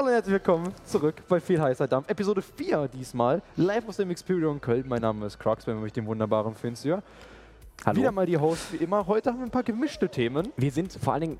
Hallo und herzlich willkommen zurück bei Viel heißer Dampf. Episode 4 diesmal, live aus dem Experion Köln. Mein Name ist Crux, wenn wir mich dem wunderbaren Finster. Hallo. Wieder mal die Host wie immer. Heute haben wir ein paar gemischte Themen. Wir sind vor allen Dingen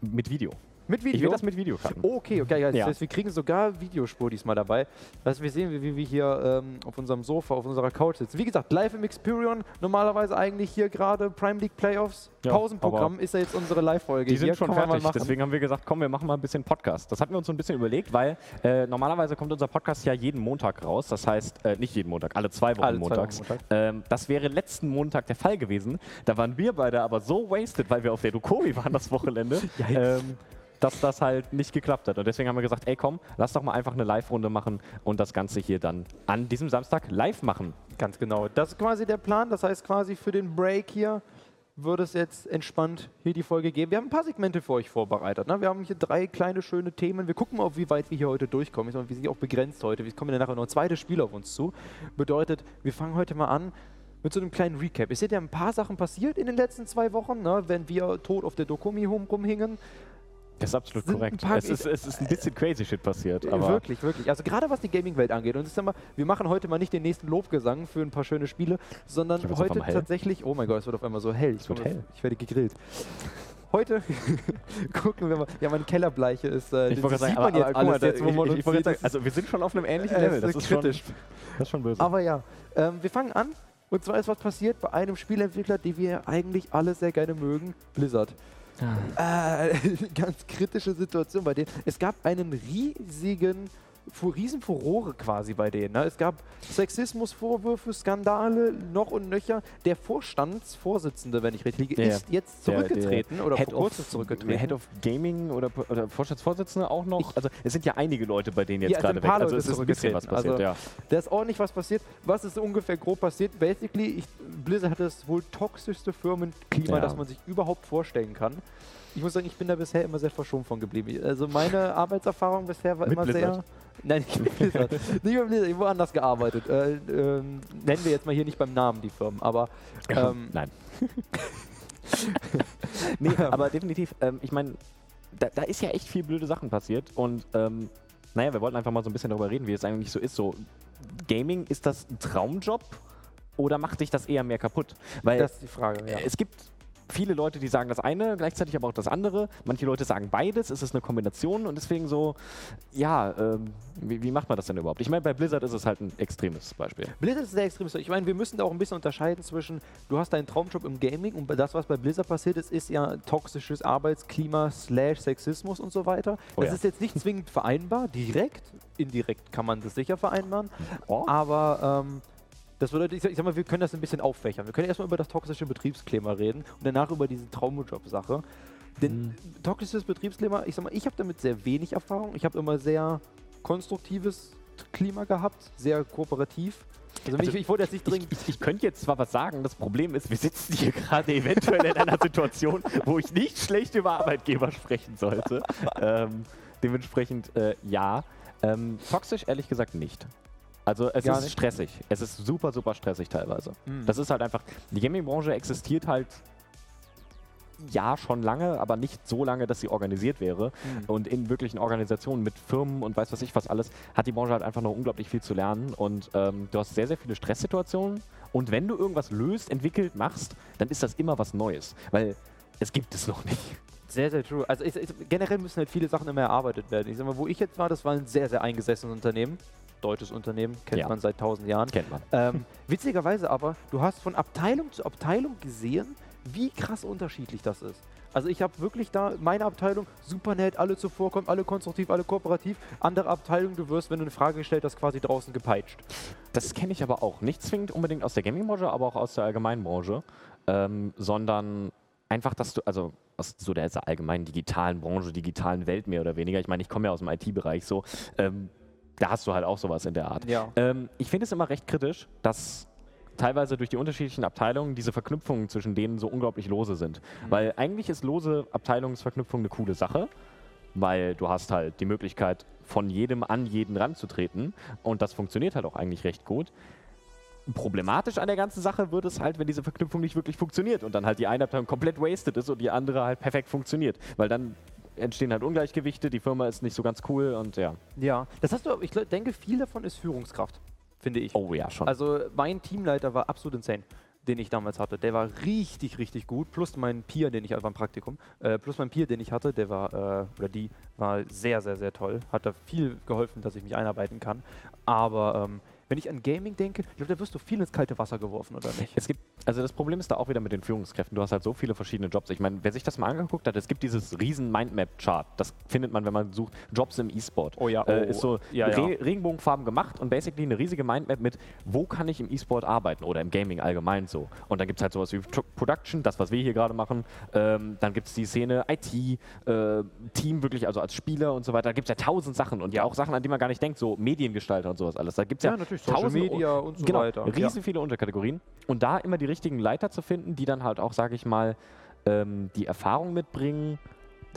mit Video. Mit Video. Ich will das mit Video cutten. Okay, okay. Ja, das Ja. heißt, wir kriegen sogar Videospur diesmal dabei. Das heißt, wir sehen, wie, wir hier ähm, auf unserem Sofa, auf unserer Couch sitzen. Wie gesagt, live im Experion. Normalerweise eigentlich hier gerade Prime League Playoffs. Ja, Pausenprogramm ist ja jetzt unsere Live-Folge. Die sind hier. schon Kann fertig. Deswegen haben wir gesagt, komm, wir machen mal ein bisschen Podcast. Das hatten wir uns so ein bisschen überlegt, weil äh, normalerweise kommt unser Podcast ja jeden Montag raus. Das heißt, äh, nicht jeden Montag, alle zwei Wochen Alle zwei Wochen montags. Montag. Ähm, das wäre letzten Montag der Fall gewesen. Da waren wir beide aber so wasted, weil wir auf der Dukomi waren das Wochenende. ähm, dass das halt nicht geklappt hat. Und deswegen haben wir gesagt, ey komm, lass doch mal einfach eine Live-Runde machen und das Ganze hier dann an diesem Samstag live machen. Ganz genau. Das ist quasi der Plan. Das heißt quasi für den Break hier würde es jetzt entspannt hier die Folge geben. Wir haben ein paar Segmente für euch vorbereitet. Ne? Wir haben hier drei kleine schöne Themen. Wir gucken mal, wie weit wir hier heute durchkommen. Mal, Wir sind ja auch begrenzt heute. Wir kommen ja nachher noch ein zweites Spiel auf uns zu. Bedeutet, wir fangen heute mal an mit so einem kleinen Recap. Es sind ja ein paar Sachen passiert in den letzten zwei Wochen, ne? wenn wir tot auf der Dokumi rum- rumhingen. Das ist absolut korrekt. Es ist, es ist ein bisschen crazy shit passiert. Aber wirklich, wirklich. Also gerade was die Gaming-Welt angeht. Und ich sag mal, wir machen heute mal nicht den nächsten Lobgesang für ein paar schöne Spiele, sondern heute tatsächlich. Oh mein Gott, es wird auf einmal so hell. Ich, wird hell. ich werde gegrillt. Heute gucken wir mal. Ja, meine Kellerbleiche ist. Äh, Ich das wollte sagen, man aber, jetzt aber, jetzt, ich, ich, ich sieht. sagen, also wir sind schon auf einem ähnlichen Äh, Level. ist Das ist, schon, kritisch. das ist schon böse. Aber ja, ähm, wir fangen an. Und zwar ist was passiert bei einem Spielentwickler, den wir eigentlich alle sehr gerne mögen, Blizzard. Äh, ganz kritische Situation bei denen. Es gab einen riesigen, fu- riesen Furore quasi bei denen. Ne? Es gab Sexismusvorwürfe, Skandale, noch und nöcher. Der Vorstandsvorsitzende, wenn ich richtig liege, Der- ist jetzt der- zurückgetreten oder Head vor kurzem zurückgetreten. Head of Gaming oder, oder Vorstandsvorsitzende auch noch. also es sind ja einige Leute bei denen jetzt Ja, gerade weg. Also Leute es ist ein bisschen was zurückgetreten. passiert, Also- ja. Da ist ordentlich was passiert. Was ist ungefähr grob passiert? Basically, ich, Blizzard hat das wohl toxischste Firmenklima, Ja. das man sich überhaupt vorstellen kann. Ich muss sagen, ich bin da bisher immer sehr verschont von geblieben. Also meine Arbeitserfahrung bisher war Mit immer Blizzard? sehr... Nein, nicht mit Blizzard. nicht mit Blizzard, ich habe woanders gearbeitet. Äh, ähm, nennen wir jetzt mal hier nicht beim Namen die Firmen, aber... Ähm, Nein. nee, aber definitiv, ähm, ich meine, da, da ist ja echt viel blöde Sachen passiert und ähm, naja, wir wollten einfach mal so ein bisschen darüber reden, wie es eigentlich so ist. So, Gaming, ist das ein Traumjob oder macht sich das eher mehr kaputt? Weil das ist die Frage, ja. Es gibt viele Leute, die sagen das eine, gleichzeitig aber auch das andere. Manche Leute sagen beides, es ist eine Kombination und deswegen so, ja, ähm, wie, wie macht man das denn überhaupt? Ich meine, bei Blizzard ist es halt ein extremes Beispiel. Blizzard ist sehr extrem. Ich meine, wir müssen da auch ein bisschen unterscheiden zwischen, du hast deinen Traumjob im Gaming und das, was bei Blizzard passiert ist, ist ja toxisches Arbeitsklima slash Sexismus und so weiter. Oh das ja. ist jetzt nicht zwingend vereinbar, direkt. Indirekt kann man das sicher vereinbaren. Oh. Aber ähm, das bedeutet, ich sag, ich sag mal, wir können das ein bisschen auffächern. Wir können erstmal über das toxische Betriebsklima reden und danach über diese Traumjob-Sache. Denn toxisches Betriebsklima, ich sag mal, ich habe damit sehr wenig Erfahrung. Ich habe immer sehr konstruktives Klima gehabt, sehr kooperativ. Also, Also ich, ich wollte jetzt nicht Ich, dringend. ich, ich könnte jetzt zwar was sagen, das Problem ist, wir sitzen hier gerade eventuell in einer Situation, wo ich nicht schlecht über Arbeitgeber sprechen sollte. ähm, dementsprechend äh, ja. Ähm, toxisch ehrlich gesagt nicht. Also es Gar ist nicht? stressig. Es ist super, super stressig teilweise. Mhm. Das ist halt einfach, die Gaming-Branche existiert halt ja schon lange, aber nicht so lange, dass sie organisiert wäre. Mhm. Und in wirklichen Organisationen mit Firmen und weiß was ich was alles, hat die Branche halt einfach noch unglaublich viel zu lernen. Und ähm, du hast sehr, sehr viele Stresssituationen. Und wenn du irgendwas löst, entwickelt, machst, dann ist das immer was Neues. Weil es gibt es noch nicht. Sehr, sehr true. Also ich, ich, generell müssen halt viele Sachen immer erarbeitet werden. Ich sag mal, wo ich jetzt war, das war ein sehr, sehr eingesessenes Unternehmen. Deutsches Unternehmen, kennt Ja. man seit tausend Jahren. Kennt man. Ähm, witzigerweise aber, du hast von Abteilung zu Abteilung gesehen, wie krass unterschiedlich das ist. Also ich habe wirklich da, meine Abteilung, super nett, alle zuvorkommen, alle konstruktiv, alle kooperativ. Andere Abteilung, du wirst, wenn du eine Frage gestellt hast, quasi draußen gepeitscht. Das kenne ich aber auch. Nicht zwingend unbedingt aus der Gaming-Branche, aber auch aus der allgemeinen Branche. Ähm, sondern einfach, dass du, also aus so der allgemeinen digitalen Branche, digitalen Welt mehr oder weniger. Ich meine, ich komme ja aus dem IT-Bereich so. Ähm, da hast du halt auch sowas in der Art. Ja. Ähm, ich finde es immer recht kritisch, dass teilweise durch die unterschiedlichen Abteilungen diese Verknüpfungen zwischen denen so unglaublich lose sind. Weil eigentlich ist lose Abteilungsverknüpfung eine coole Sache, weil du hast halt die Möglichkeit, von jedem an jeden ranzutreten und das funktioniert halt auch eigentlich recht gut. Problematisch an der ganzen Sache wird es halt, wenn diese Verknüpfung nicht wirklich funktioniert und dann halt die eine Abteilung komplett wasted ist und die andere halt perfekt funktioniert. Weil dann entstehen halt Ungleichgewichte, die Firma ist nicht so ganz cool und ja. Ja, das hast du, ich denke, viel davon ist Führungskraft, finde ich. Oh ja, schon. Also mein Teamleiter war absolut insane, den ich damals hatte. Der war richtig, richtig gut. Plus mein Peer, den ich, also beim Praktikum, äh, plus mein Peer, den ich hatte, der war, äh, oder die, war sehr, sehr, sehr toll. Hat da viel geholfen, dass ich mich einarbeiten kann. Aber ähm, wenn ich an Gaming denke, ich glaube, da wirst du viel ins kalte Wasser geworfen, oder nicht? Es gibt, also das Problem ist da auch wieder mit den Führungskräften. Du hast halt so viele verschiedene Jobs. Ich meine, wer sich das mal angeguckt hat, es gibt dieses riesen Mindmap-Chart. Das findet man, wenn man sucht, Jobs im E-Sport. Oh ja, Äh, oh, ist so ja, ja. Re Regenbogenfarben gemacht und basically eine riesige Mindmap mit, wo kann ich im E-Sport arbeiten oder im Gaming allgemein so. Und dann gibt es halt sowas wie Production, das, was wir hier gerade machen. Ähm, dann gibt es die Szene IT, äh, Team wirklich, also als Spieler und so weiter. Da gibt es ja tausend Sachen und ja auch Sachen, an die man gar nicht denkt, so Mediengestalter und sowas alles. Da gibt es ja, Ja, natürlich, Social tausend Media und so genau, weiter. Riesen viele Unterkategorien. Und da immer die richtigen Leiter zu finden, die dann halt auch, sage ich mal, ähm, die Erfahrung mitbringen,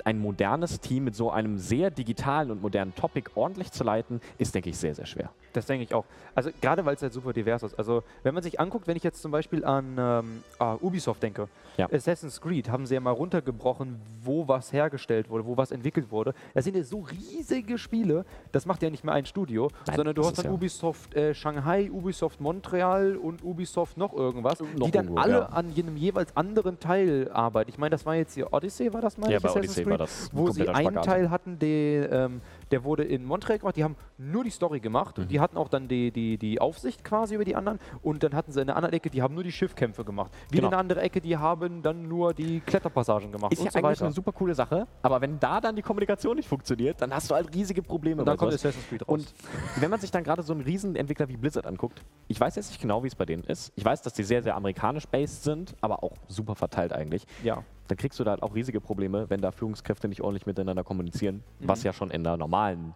ein modernes Team mit so einem sehr digitalen und modernen Topic ordentlich zu leiten, ist, denke ich, sehr, sehr schwer. Das denke ich auch. Also gerade weil es halt super divers ist. Also wenn man sich anguckt, wenn ich jetzt zum Beispiel an ähm, ah, Ubisoft denke, Ja. Assassin's Creed haben sie ja mal runtergebrochen, wo was hergestellt wurde, wo was entwickelt wurde. Das sind ja so riesige Spiele, das macht ja nicht mehr ein Studio, Nein, sondern du hast dann ja- Ubisoft äh, Shanghai, Ubisoft Montreal und Ubisoft noch irgendwas, Noch die dann irgendwo, alle ja. an jenem jeweils anderen Teil arbeiten. Ich meine, das war jetzt hier Odyssey, war das mal? Ja, bei Odyssey ein wo sie einen Spagat. Teil hatten, der, ähm, der wurde in Montreal gemacht, die haben nur die Story gemacht Mhm. und die hatten auch dann die, die, die Aufsicht quasi über die anderen und dann hatten sie in der anderen Ecke, die haben nur die Schiffkämpfe gemacht. Wieder Genau. in eine andere Ecke, die haben dann nur die Kletterpassagen gemacht Ist und ja so eigentlich weiter. eine super coole Sache, aber wenn da dann die Kommunikation nicht funktioniert, dann hast du halt riesige Probleme. und dann kommt sowas. Assassin's Creed raus. Und wenn man sich dann gerade so einen Riesenentwickler wie Blizzard anguckt, ich weiß jetzt nicht genau, wie es bei denen ist. Ich weiß, dass die sehr, sehr amerikanisch-based sind, aber auch super verteilt eigentlich. ja. Dann kriegst du da halt auch riesige Probleme, wenn da Führungskräfte nicht ordentlich miteinander kommunizieren, Mhm. was ja schon in der normalen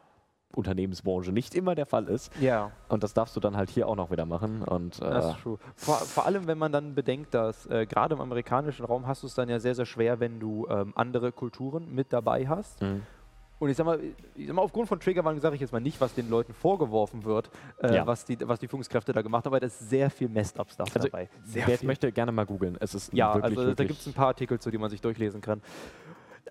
Unternehmensbranche nicht immer der Fall ist. Ja, Und das darfst du dann halt hier auch noch wieder machen. Und das äh, ist true. Vor, vor allem, wenn man dann bedenkt, dass äh, gerade im amerikanischen Raum hast du es dann ja sehr, sehr schwer, wenn du ähm, andere Kulturen mit dabei hast. mh. Und ich sag mal, ich sag mal aufgrund von Triggerwarnung sage ich jetzt mal nicht, was den Leuten vorgeworfen wird, äh, Ja. was, die, was die Führungskräfte da gemacht haben, aber da ist sehr viel Messed-Up-Stuff Also, dabei. Sehr wer es möchte, gerne mal googeln. Es ist Ja, wirklich, also da wirklich gibt es ein paar Artikel zu, die man sich durchlesen kann.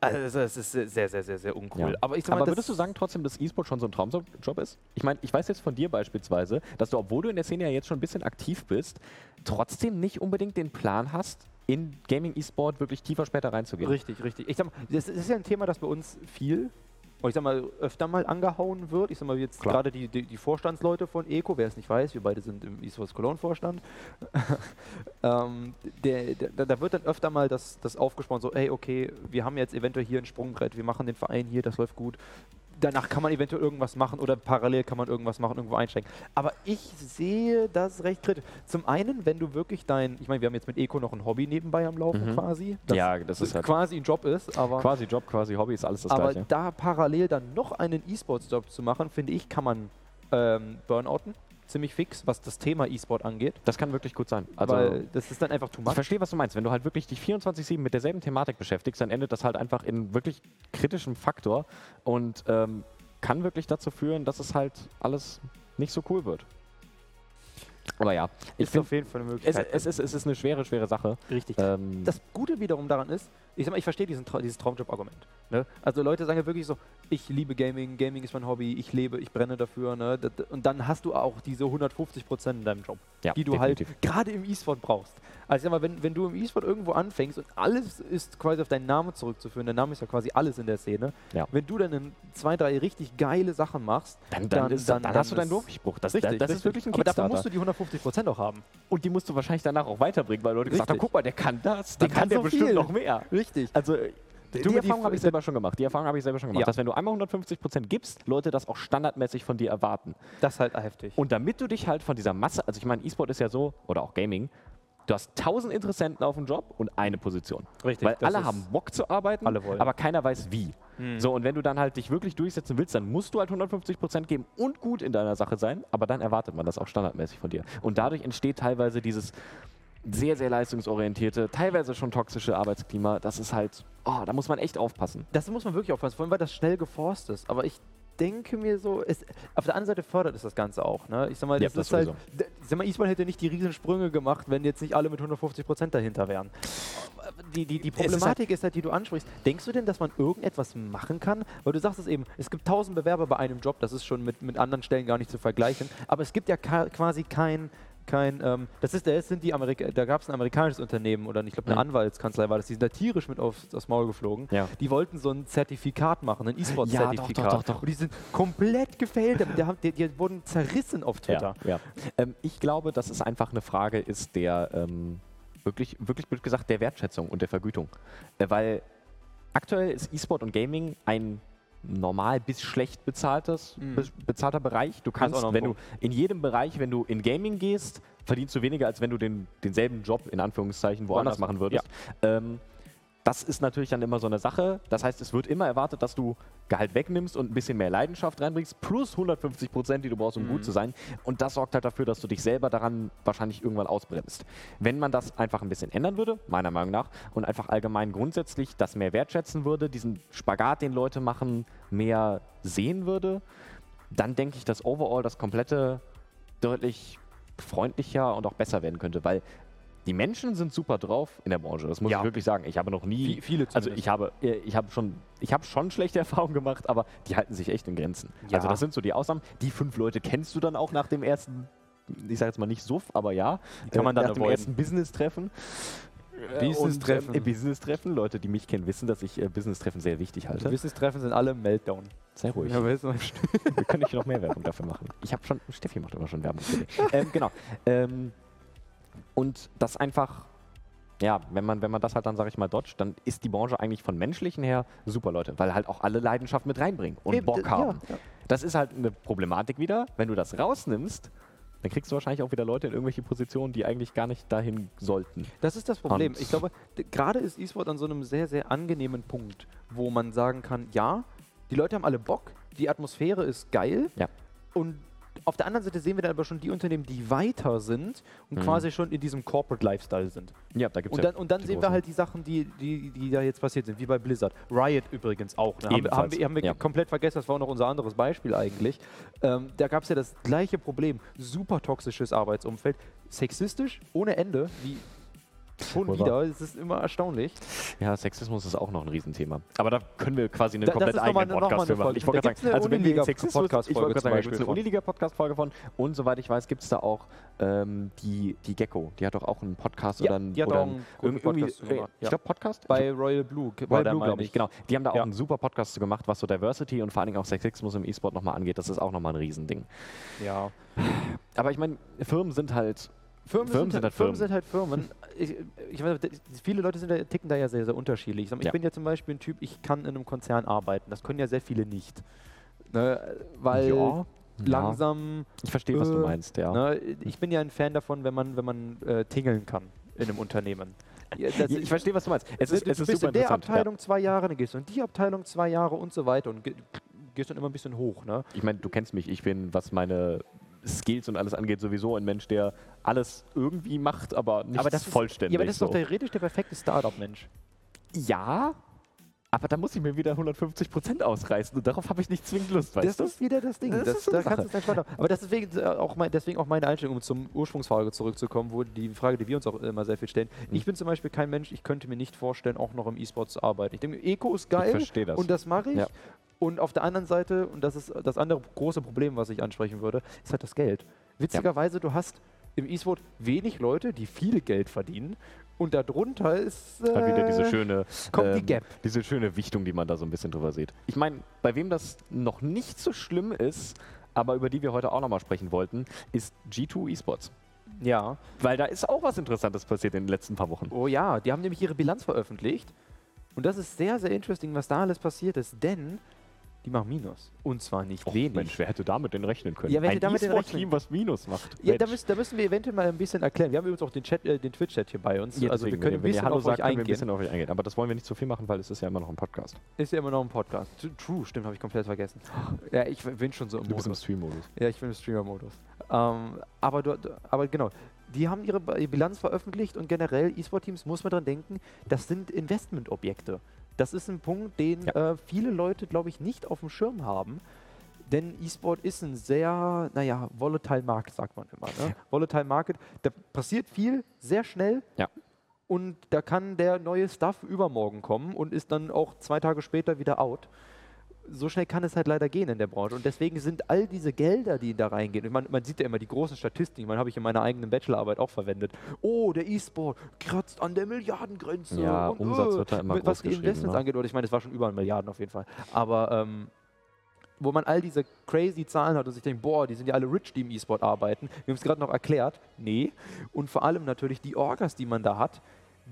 Also es ist sehr, sehr, sehr, sehr uncool. Ja. Aber ich sag mal, Aber würdest du sagen trotzdem, dass E-Sport schon so ein Traumjob ist? Ich meine, ich weiß jetzt von dir beispielsweise, dass du, obwohl du in der Szene ja jetzt schon ein bisschen aktiv bist, trotzdem nicht unbedingt den Plan hast, in Gaming E-Sport wirklich tiefer später reinzugehen. Richtig, richtig. Ich sag mal, das ist ja ein Thema, das bei uns viel, ich sag mal, öfter mal angehauen wird. Ich sag mal, jetzt gerade die, die, die Vorstandsleute von ECO, wer es nicht weiß, wir beide sind im eSports Cologne-Vorstand, ähm, der, der, da wird dann öfter mal das, das aufgesprochen, so, ey, okay, wir haben jetzt eventuell hier ein Sprungbrett, wir machen den Verein hier, das läuft gut. Danach kann man eventuell irgendwas machen oder parallel kann man irgendwas machen, irgendwo einsteigen. Aber ich sehe das recht kritisch. Zum einen, wenn du wirklich dein, ich meine, wir haben jetzt mit Eco noch ein Hobby nebenbei am Laufen Mhm. quasi. Ja, das ist halt quasi ein Job ist, aber, quasi Job, quasi Hobby, ist alles das aber Gleiche. da parallel dann noch einen E-Sports-Job zu machen, finde ich, kann man ähm, burnouten. Ziemlich fix, was das Thema E-Sport angeht. Das kann wirklich gut sein. Also, weil das ist dann einfach too ich much. verstehe, was du meinst. Wenn du halt wirklich dich 24-7 mit derselben Thematik beschäftigst, dann endet das halt einfach in wirklich kritischem Faktor und ähm, kann wirklich dazu führen, dass es halt alles nicht so cool wird. Aber ja, ich Ist auf jeden Fall eine es, Möglichkeit. es, ist, es ist eine schwere, schwere Sache. richtig. Ähm, Das Gute wiederum daran ist, ich sag mal, ich verstehe Tra dieses Traumjob-Argument. Ne? Also Leute sagen ja wirklich so, ich liebe Gaming, Gaming ist mein Hobby, ich lebe, ich brenne dafür. Ne? Und dann hast du auch diese 150 Prozent in deinem Job, ja, die du definitiv. halt gerade im E-Sport brauchst. Also ich sag mal, wenn, wenn du im E-Sport irgendwo anfängst und alles ist quasi auf deinen Namen zurückzuführen, der Name ist ja quasi alles in der Szene, Ja. wenn du dann in zwei, drei richtig geile Sachen machst, Dann, dann, ist, dann, hast du deinen Durchbruch. Das, Richtig, das, das ist richtig. wirklich ein Aber dafür musst du die 150 Prozent auch haben. Und die musst du wahrscheinlich danach auch weiterbringen, weil Leute gesagt haben, Richtig. guck mal, der kann das, Der dann kann kann der so bestimmt viel. noch mehr. Richtig. Also äh, Die- die, die- Erfahrung habe ich selber schon gemacht. Die Erfahrung habe ich selber schon gemacht, Ja. dass wenn du einmal 150% gibst, Leute das auch standardmäßig von dir erwarten. Das ist halt heftig. Und damit du dich halt von dieser Masse, also ich meine, E-Sport ist ja so, oder auch Gaming, du hast 1000 Interessenten auf dem Job und eine Position. Richtig, Weil alle haben Bock zu arbeiten, Alle wollen. aber keiner weiß wie. Hm. So, und wenn du dann halt dich wirklich durchsetzen willst, dann musst du halt 150% geben und gut in deiner Sache sein, aber dann erwartet man das auch standardmäßig von dir. Und dadurch entsteht teilweise dieses sehr, sehr leistungsorientierte, teilweise schon toxische Arbeitsklima. Das ist halt, oh, da muss man echt aufpassen. Das muss man wirklich aufpassen, vor allem weil das schnell geforst ist. Aber ich denke mir so, es, auf der anderen Seite fördert es das Ganze auch. Ne? Ich sag mal, Ja, das, das ist halt, sowieso. d- ich sag mal, E-Sport hätte nicht die riesen Sprünge gemacht, wenn jetzt nicht alle mit 150 Prozent dahinter wären. Die, die, die ist halt- Problematik ist halt, die du ansprichst. Denkst du denn, dass man irgendetwas machen kann? Weil du sagst es eben, es gibt tausend Bewerber bei einem Job, das ist schon mit, mit anderen Stellen gar nicht zu vergleichen, aber es gibt ja quasi kein kein, ähm, das ist, das sind die Amerika da gab es ein amerikanisches Unternehmen oder ich glaube eine Mhm. Anwaltskanzlei war das, die sind da tierisch mit aufs, aufs Maul geflogen. Ja. Die wollten so ein Zertifikat machen, ein E-Sport-Zertifikat. Ja, doch, doch, doch. Und die sind komplett gefailt, die, die, die wurden zerrissen auf Twitter. Ja. Ähm, ich glaube, dass es einfach eine Frage ist der, ähm, wirklich, wirklich blöd gesagt, der Wertschätzung und der Vergütung. Äh, weil aktuell ist E-Sport und Gaming ein normal bis schlecht bezahltes, Mhm. be bezahlter Bereich. Du kannst, wenn du in jedem Bereich, wenn du in Gaming gehst, verdienst du weniger, als wenn du den, denselben Job in Anführungszeichen woanders Woanders. machen würdest. Ähm, das ist natürlich dann immer so eine Sache. Das heißt, es wird immer erwartet, dass du Gehalt wegnimmst und ein bisschen mehr Leidenschaft reinbringst, plus 150 Prozent, die du brauchst, um Mhm. gut zu sein. Und das sorgt halt dafür, dass du dich selber daran wahrscheinlich irgendwann ausbremst. Wenn man das einfach ein bisschen ändern würde, meiner Meinung nach, und einfach allgemein grundsätzlich das mehr wertschätzen würde, diesen Spagat, den Leute machen, mehr sehen würde, dann denke ich, dass overall das komplette deutlich freundlicher und auch besser werden könnte, weil die Menschen sind super drauf in der Branche. Das muss Ja. ich wirklich sagen. Ich habe noch nie, Vi- viele also zumindest. ich habe, äh, ich habe schon, ich habe schon schlechte Erfahrungen gemacht, aber die halten sich echt in Grenzen. Ja. Also das sind so die Ausnahmen. Die fünf Leute kennst du dann auch nach dem ersten, ich sage jetzt mal nicht Suff, aber ja, Die kann man dann nach dem ersten Business-Treffen. Äh, Business-Treffen. äh, Business-Treffen. Leute, die mich kennen, wissen, dass ich äh, Business-Treffen sehr wichtig halte. Business-Treffen sind alle Meltdown. Sehr ruhig. Ja? Wir können nicht noch mehr Werbung dafür machen. Ich habe schon, Steffi macht immer schon Werbung für dich. ähm, genau. Ähm, und das einfach, ja, wenn man, wenn man das halt dann, sage ich mal, dodgt, dann ist die Branche eigentlich von menschlichen her super, Leute, weil halt auch alle Leidenschaft mit reinbringen und Eben, Bock haben. ja, ja. Das ist halt eine Problematik wieder. Wenn du das rausnimmst, dann kriegst du wahrscheinlich auch wieder Leute in irgendwelche Positionen, die eigentlich gar nicht dahin sollten. Das ist das Problem. Und- Ich glaube, gerade ist E-Sport an so einem sehr, sehr angenehmen Punkt, wo man sagen kann, ja, die Leute haben alle Bock, die Atmosphäre ist geil Ja. und auf der anderen Seite sehen wir dann aber schon die Unternehmen, die weiter sind und Mhm. quasi schon in diesem Corporate Lifestyle sind. Ja, da gibt Und dann, und dann sehen wir halt die Sachen, die, die, die da jetzt passiert sind, wie bei Blizzard. Riot übrigens auch. Ne? Haben, wir- haben wir, haben wir ja. komplett vergessen, das war auch noch unser anderes Beispiel eigentlich. Ähm, da gab es ja das gleiche Problem. Super toxisches Arbeitsumfeld, sexistisch ohne Ende, wie schon Wohl wieder. Es ist immer erstaunlich. Ja, Sexismus ist auch noch ein Riesenthema. Aber da können wir quasi einen Da- komplett eigenen eine- Podcast für machen. Folge. Ich wollte gerade sagen, also wenn wir Sexismus, ich wollte sagen, gibt es eine. Uniliga-Podcast-Folge von. Und soweit ich weiß, gibt es da auch ähm, die, die Gecko. Die hat doch auch einen Podcast Ja, oder einen, oder einen einen irgendwie, Podcast äh, gemacht, Ich ja. glaube Podcast? Bei Royal Blue der, Blue, glaube ich, genau. Die haben da Ja. auch einen super Podcast zu gemacht, was so Diversity und vor allen Dingen auch Sexismus im E-Sport nochmal angeht. Das ist auch nochmal ein Riesending. Ja. Aber ich meine, Firmen sind halt Firmen, Firmen sind, sind halt halt Firmen. Sind halt Firmen. Ich, ich weiß, viele Leute sind da, ticken da ja sehr, sehr unterschiedlich. Ich, sag mal, ich Ja. bin ja zum Beispiel ein Typ, ich kann in einem Konzern arbeiten. Das können ja sehr viele nicht. Ne, weil ja, langsam, Ich verstehe, was du äh, meinst, ja. ne, ich bin ja ein Fan davon, wenn man, wenn man äh, tingeln kann in einem Unternehmen. Ja, das- Ja, ich verstehe, was du meinst. Es ist, du es ist bist in der. Abteilung zwei Jahre, dann gehst du in die Abteilung zwei Jahre und so weiter und ge gehst dann immer ein bisschen hoch. Ne? Ja. Ich meine, du kennst mich. Ich bin, was meine Skills und alles angeht, sowieso ein Mensch, der alles irgendwie macht, aber nicht aber das ist, vollständig. Ja, aber das ist doch so. theoretisch der perfekte Startup-Mensch. ja, aber da muss ich mir wieder 150 Prozent ausreißen und darauf habe ich nicht zwingend Lust, weißt das du? ist wieder das Ding. Das Das, ist so da kannst du. Aber das ist deswegen äh, auch, mein, deswegen auch meine Einstellung, um zum Ursprungsfrage zurückzukommen, wo die Frage, die wir uns auch immer sehr viel stellen. Mhm. Ich bin zum Beispiel kein Mensch, ich könnte mir nicht vorstellen, auch noch im E-Sport zu arbeiten. Ich denke, Eco ist Ich geil verstehe das. und das mache ich. Ja. Und auf der anderen Seite, und das ist das andere große Problem, was ich ansprechen würde, ist halt das Geld. Witzigerweise, du hast im E-Sport wenig Leute, die viel Geld verdienen. Und darunter ist. Äh, Halt wieder diese schöne, kommt die ähm, Gap. diese schöne Wichtung, die man da so ein bisschen drüber sieht. Ich meine, bei wem das noch nicht so schlimm ist, aber über die wir heute auch nochmal sprechen wollten, ist G2 Esports. Ja. Weil da ist auch was Interessantes passiert in den letzten paar Wochen. Oh ja, die haben nämlich ihre Bilanz veröffentlicht. Und das ist sehr, sehr interesting, was da alles passiert ist, denn die machen Minus. Und zwar nicht Och, wenig. Mensch, wer hätte damit denn rechnen können? Ja, wer hätte Ein damit denn E-Sport-Team, was Minus macht. Ja, da, müssen, da müssen wir eventuell mal ein bisschen erklären. Wir haben übrigens auch den, Chat, äh, den Twitch-Chat hier bei uns. Ja, also wir können ein wenn ihr bisschen Hallo auf sagt, ein eingehen. bisschen auf euch eingehen. Aber das wollen wir nicht zu viel machen, weil es ist ja immer noch ein Podcast. Ist ja immer noch ein Podcast. True, stimmt, habe ich komplett vergessen. Ja, ich bin schon so im Du bist im Modus. Stream-Modus. Ja, ich bin im Streamer-Modus. Ähm, aber, du, du- aber genau, die haben ihre Bilanz veröffentlicht und generell E-Sport-Teams muss man dran denken, das sind Investmentobjekte. Das ist ein Punkt, den Ja. äh, viele Leute, glaube ich, nicht auf dem Schirm haben. Denn E-Sport ist ein sehr, naja, volatile Markt, sagt man immer. Ne? Volatile Market, da passiert viel, sehr schnell. Ja. Und da kann der neue Stuff übermorgen kommen und ist dann auch zwei Tage später wieder out. So schnell kann es halt leider gehen in der Branche. Und deswegen sind all diese Gelder, die da reingehen, man, man sieht ja immer die großen Statistiken, man habe ich in meiner eigenen Bachelorarbeit auch verwendet. Oh, der E-Sport kratzt an der Milliardengrenze. Ja, und, Umsatz äh, wird da immer was groß die Investments ne? angeht. Oder ich meine, es war schon über eine Milliarden auf jeden Fall. Aber ähm, wo man all diese crazy Zahlen hat und sich denkt, boah, die sind ja alle rich, die im E-Sport arbeiten. Wir haben es gerade noch erklärt. Nee. Und vor allem natürlich die Orgas, die man da hat,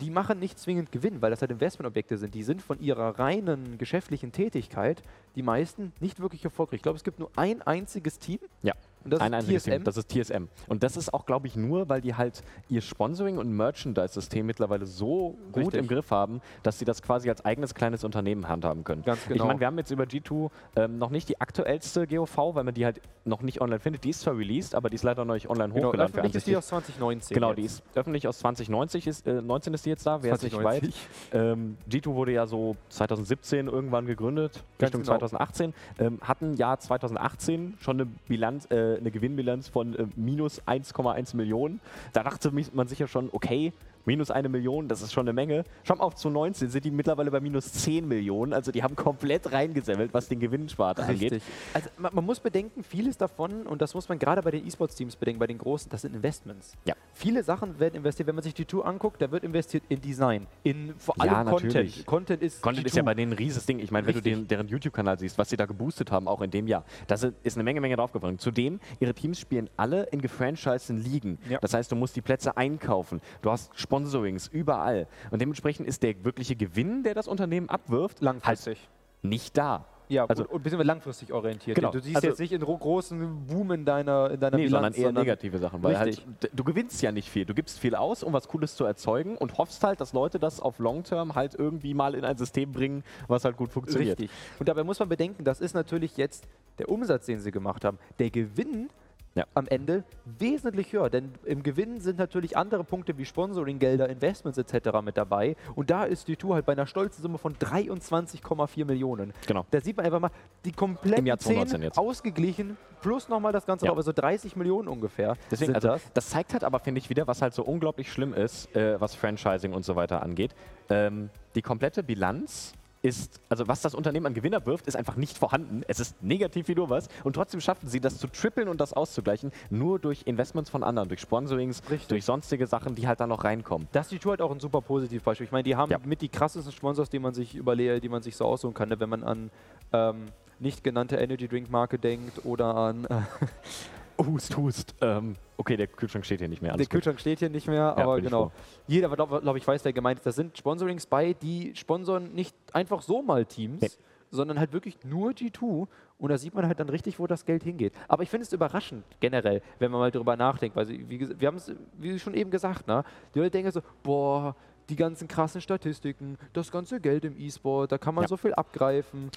die machen nicht zwingend Gewinn, weil das halt Investmentobjekte sind. Die sind von ihrer reinen geschäftlichen Tätigkeit, die meisten, nicht wirklich erfolgreich. Ich glaube, es gibt nur ein einziges Team. Ja. Und das Ein ist einziges TSM. Team, das ist TSM. Und das ist auch, glaube ich, nur, weil die halt ihr Sponsoring- und Merchandise-System mittlerweile so gut Richtig. im Griff haben, dass sie das quasi als eigenes kleines Unternehmen handhaben können. Ganz Ich genau. meine, wir haben jetzt über G2 ähm, noch nicht die aktuellste GOV, weil man die halt noch nicht online findet. Die ist zwar released, aber die ist leider noch nicht online Genau, hochgeladen. öffentlich ist die aus 2019. Genau, jetzt. die ist öffentlich aus 2090, ist, äh, 19 ist die jetzt da, wer es nicht weiß. 2090. Ähm, G2 wurde ja so 2017 irgendwann gegründet, Ganz Richtung genau. 2018. Ähm, hatten Jahr 2018 schon eine, Bilanz, äh, eine Gewinnbilanz von äh, minus 1,1 Millionen. Da dachte man sich ja schon, okay, minus eine Million, das ist schon eine Menge. Schaut mal auf 2019 sind die mittlerweile bei minus 10 Millionen. Also die haben komplett reingesemmelt, was den Gewinnsparte angeht. Also man, man muss bedenken, vieles davon, und das muss man gerade bei den E-Sports-Teams bedenken, bei den großen, das sind Investments. Ja. Viele Sachen werden investiert. Wenn man sich die Tour anguckt, da wird investiert in Design, in vor allem Ja, Content. natürlich. Content ist Content G2. ist ja bei denen ein rieses Ding. Ich meine, wenn Richtig. du den, deren YouTube-Kanal siehst, was sie da geboostet haben, auch in dem Jahr, da ist eine Menge, Menge draufgegangen. Zudem, ihre Teams spielen alle in gefranchiseden Ligen. Ja. Das heißt, du musst die Plätze einkaufen. Du hast Sponsorings überall. Und dementsprechend ist der wirkliche Gewinn, der das Unternehmen abwirft, langfristig. halt nicht da. Ja, also- und, und beziehungsweise langfristig orientiert. Genau. Du siehst Also- jetzt nicht in ro- großen Boom in deiner, in deiner Nee, sondern Bilanz, eher negative Sachen. Weil halt, du gewinnst ja nicht viel. Du gibst viel aus, um was Cooles zu erzeugen und hoffst halt, dass Leute das auf Long Term halt irgendwie mal in ein System bringen, was halt gut funktioniert. Richtig. Und dabei muss man bedenken, das ist natürlich jetzt der Umsatz, den sie gemacht haben. Der Gewinn Ja. am Ende wesentlich höher, denn im Gewinn sind natürlich andere Punkte wie Sponsoringgelder, Investments etc. mit dabei. Und da ist die Tour halt bei einer stolzen Summe von 23,4 Millionen. Genau. Da sieht man einfach mal, die kompletten 2019 10 jetzt. ausgeglichen, plus nochmal das Ganze, Ja. aber so 30 Millionen ungefähr. Deswegen, also, das. das. zeigt halt aber, finde ich, wieder, was halt so unglaublich schlimm ist, äh, was Franchising und so weiter angeht. Ähm, die komplette Bilanz ist, also was das Unternehmen an Gewinner wirft, ist einfach nicht vorhanden. Es ist negativ wie nur was. Und trotzdem schaffen sie das zu trippeln und das auszugleichen, nur durch Investments von anderen, durch Sponsorings, Richtig. durch sonstige Sachen, die halt da noch reinkommen. Das ist die Tour halt auch ein super Positivbeispiel. Ich meine, die haben Ja. mit die krassesten Sponsors, die man sich überle die man sich so aussuchen kann, ne? wenn man an ähm, nicht genannte Energy Drink Marke denkt oder an äh, Hust, hust. Ähm, okay, der Kühlschrank steht hier nicht mehr. der Alles gut. Kühlschrank steht hier nicht mehr, Ja, aber genau. Jeder, glaube glaub ich, weiß, der gemeint ist. Da sind Sponsorings bei, die sponsern nicht einfach so mal Teams, Nee. sondern halt wirklich nur G2. Und da sieht man halt dann richtig, wo das Geld hingeht. Aber ich finde es überraschend generell, wenn man mal drüber nachdenkt. Weil wie, wir haben es, wie schon eben gesagt, ne? die Leute denken so, boah, die ganzen krassen Statistiken, das ganze Geld im E-Sport, da kann man Ja. so viel abgreifen.